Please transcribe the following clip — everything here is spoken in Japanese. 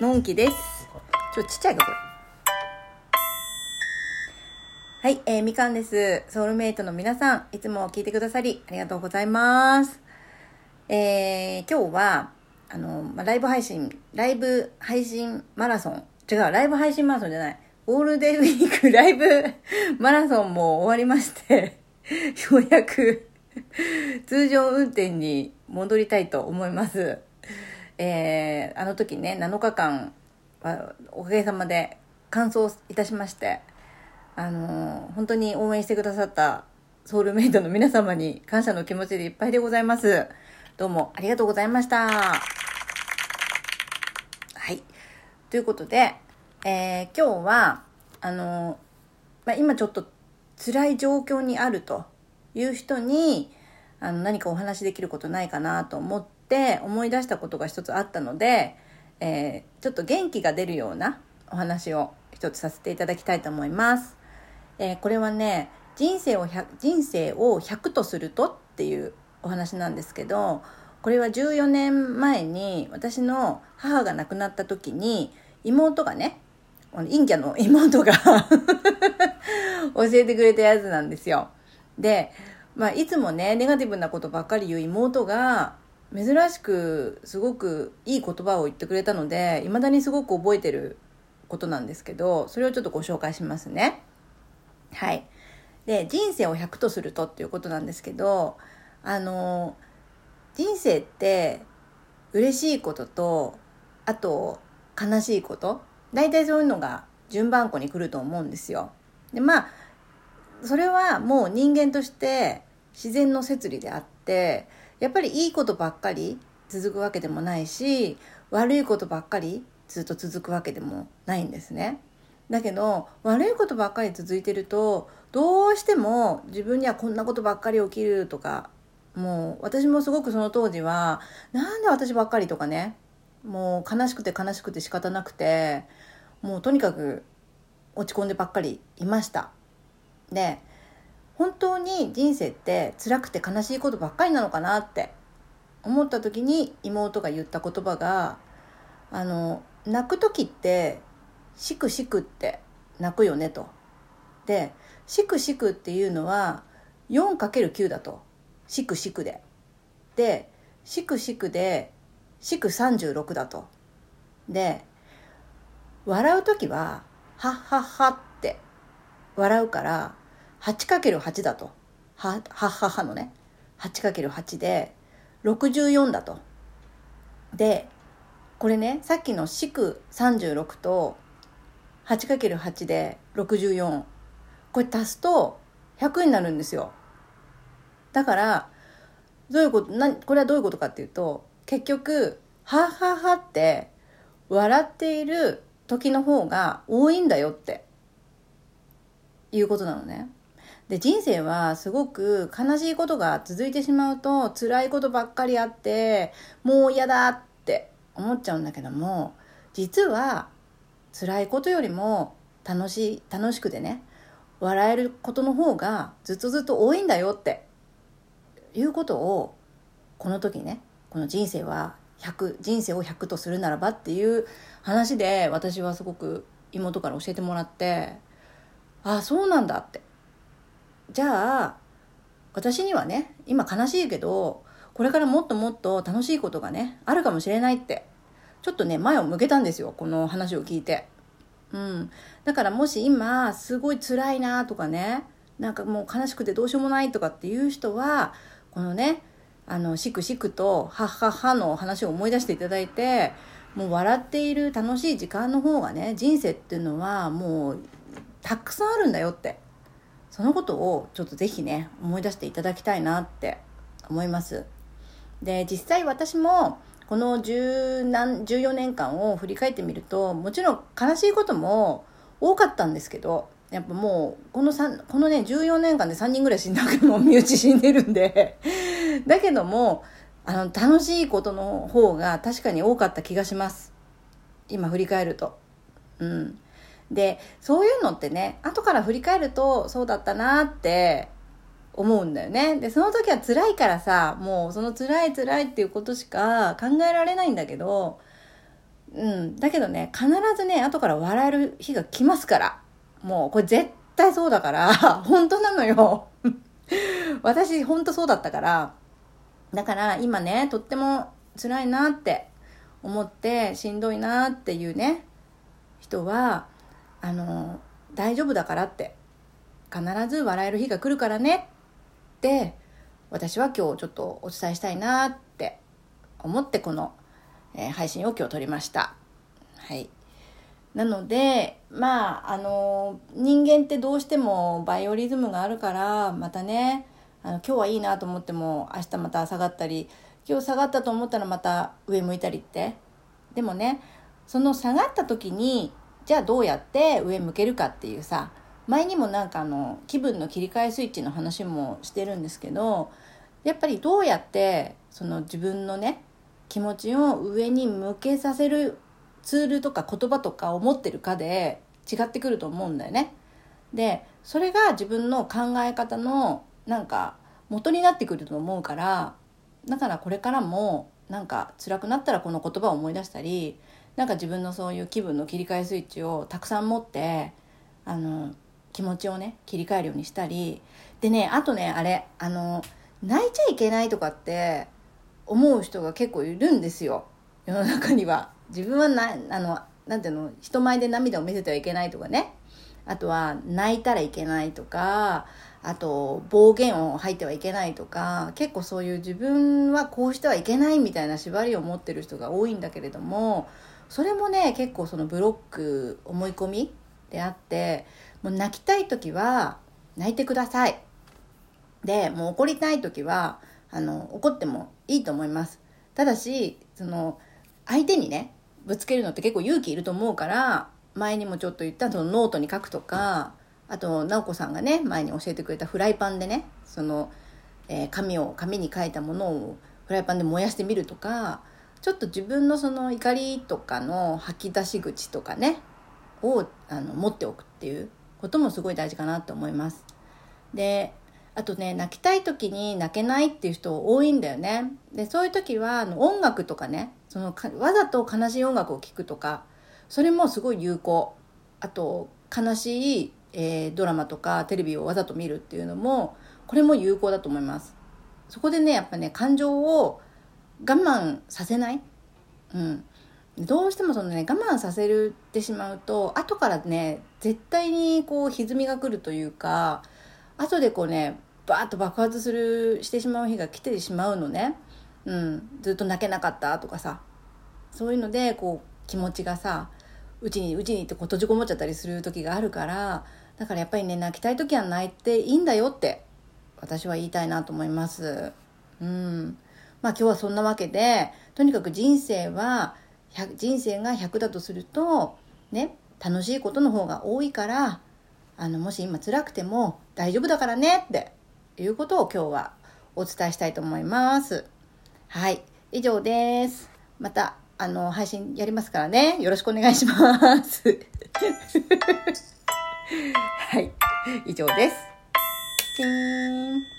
のんきです。ちょっとちっちゃいか、これ。はい、えー、みかんです。ソウルメイトの皆さん、いつも聞いてくださり、ありがとうございます。えー、今日は、あの、まあ、ライブ配信、ライブ配信マラソン。違う、ライブ配信マラソンじゃない。ゴールデンウィーク ライブマラソンも終わりまして、ようやく通常運転に戻りたいと思います。えー、あの時ね、7日間はおかげさまで完走いたしまして、あのー本当に応援してくださったソウルメイトの皆様に感謝の気持ちでいっぱいでございます。どうもありがとうございました。はい。ということで、えー今日は、あのまあ、今ちょっと辛い状況にあるという人に、あの、何かお話しできることないかなと思って思い出したことが一つあったので、えーちょっと元気が出るようなお話を一つさせていただきたいと思います。えーこれはね人生を100人生を100とするとっていうお話なんですけどこれは14年前に私の母が亡くなった時に妹がねあの陰キャの妹が 教えてくれたやつなんですよ。で、まあ、いつもねネガティブなことばっかり言う妹が珍しくすごくいい言葉を言ってくれたのでいまだにすごく覚えてることなんですけどそれをちょっとご紹介しますね。はい。で、人生を100とするとっていうことなんですけど、あの、人生って嬉しいことと、あと悲しいこと、大体そういうのが順番こに来ると思うんですよ。で、まあ、それはもう人間として自然の摂理であって、やっぱりいいことばっかり続くわけでもないし、悪いことばっかりずっと続くわけでもないんですね。だけど悪いことばっかり続いてるとどうしても自分にはこんなことばっかり起きるとかもう私もすごくその当時はなんで私ばっかりとかねもう悲しくて悲しくて仕方なくてもうとにかく落ち込んでばっかりいましたで本当に人生って辛くて悲しいことばっかりなのかなって思った時に妹が言った言葉があの泣く時ってしくしくって泣くよねと。で、しくしくっていうのは 4×9 だと。しくしくで。で、しくしくで、しく36だと。で、笑う時は、はっはっはって笑うから、8×8 だと。は、ははっはのね。8×8 で、64だと。で、これね、さっきの祝36と 8×8 で64。これ足すと100になるんですよ。だから、どういうこと、な、これはどういうことかっていうと、結局、はっはっはって笑っている時の方が多いんだよっていうことなのね。で人生はすごく悲しいことが続いてしまうと辛いことばっかりあってもう嫌だって思っちゃうんだけども実は辛いことよりも楽しい楽しくてね笑えることの方がずっとずっと多いんだよっていうことをこの時ねこの人生は100人生を100とするならばっていう話で私はすごく妹から教えてもらってああそうなんだってじゃあ私にはね今悲しいけどこれからもっともっと楽しいことがねあるかもしれないってちょっとね前を向けたんですよこの話を聞いて。うん。だからもし今すごい辛いなとかねなんかもう悲しくてどうしようもないとかっていう人はこのねあのしくしくとはっはっはの話を思い出していただいてもう笑っている楽しい時間の方がね人生っていうのはもうたくさんあるんだよって。そのことをちょっとぜひね思い出していただきたいなって思います。で実際私もこの10何14年間を振り返ってみるともちろん悲しいことも多かったんですけどやっぱもうこの3このね14年間で3人ぐらい死んだけども身内死んでるんで だけどもあの楽しいことの方が確かに多かった気がします。今振り返ると。うん。でそういうのってね後から振り返るとそうだったなって思うんだよねでその時は辛いからさもうその辛い辛いっていうことしか考えられないんだけどうん。だけどね、必ずね、後から笑える日が来ますから。もう、これ絶対そうだから、本当なのよ。私、本当そうだったから。だから、今ね、とっても辛いなって思って、しんどいなっていうね、人は、あの、大丈夫だからって、必ず笑える日が来るからねって、私は今日ちょっとお伝えしたいなって思ってこの、えー配信を今日撮りました。はい。なので、まあ、あの、人間ってどうしてもバイオリズムがあるから、またね、あの今日はいいなと思っても明日また下がったり、今日下がったと思ったらまた上向いたりって。でもね、その下がった時に、じゃあどうやって上向けるかっていうさ、前にもなんかあの、気分の切り替えスイッチの話もしてるんですけど、やっぱりどうやってその自分のね気持ちを上に向けさせるツールとか言葉とかを持ってるかで違ってくると思うんだよね。でそれが自分の考え方のなんか元になってくると思うからだからこれからもなんか辛くなったらこの言葉を思い出したりなんか自分のそういう気分の切り替えスイッチをたくさん持ってあの気持ちをね切り替えるようにしたりでねあとねあれあの泣いちゃいけないとかって思う人が結構いるんですよ。世の中には。自分はなあのなんていうの人前で涙を見せてはいけないとかね。あとは泣いたらいけないとかあと暴言を吐いてはいけないとか結構そういう自分はこうしてはいけないみたいな縛りを持ってる人が多いんだけれどもそれもね結構そのブロック思い込みであってもう泣きたい時は泣いてください。でもう怒りたい時はあの怒ってもいいと思います。ただしその相手にねぶつけるのって結構勇気いると思うから前にもちょっと言ったそのノートに書くとかあと直子さんがね前に教えてくれたフライパンでねその、えー紙を紙に書いたものをフライパンで燃やしてみるとかちょっと自分のその怒りとかの吐き出し口とかねをあの持っておくっていうこともすごい大事かなと思います。であとね泣きたい時に泣けないっていう人多いんだよね。でそういう時はあの音楽とかねそのわざと悲しい音楽を聴くとかそれもすごい有効。あと悲しい、えードラマとかテレビをわざと見るっていうのもこれも有効だと思います。そこでねやっぱね感情を我慢させない？うん。どうしてもそのね我慢させるってしまうと後からね絶対にこう歪みが来るというか後でこうねバーッと爆発するしてしまう日が来てしまうのね、うん、ずっと泣けなかったとかさ。そういうのでこう気持ちがさうちにうちにってこう閉じこもっちゃったりする時があるからだからやっぱりね泣きたい時は泣いていいんだよって私は言いたいなと思います。うん。まあ今日はそんなわけでとにかく人生は人生が100だとするとね楽しいことの方が多いからあのもし今辛くても大丈夫だからねっていうことを今日はお伝えしたいと思います。はい、以上です。またあの配信やりますからね、よろしくお願いします。はい、以上です。チーン。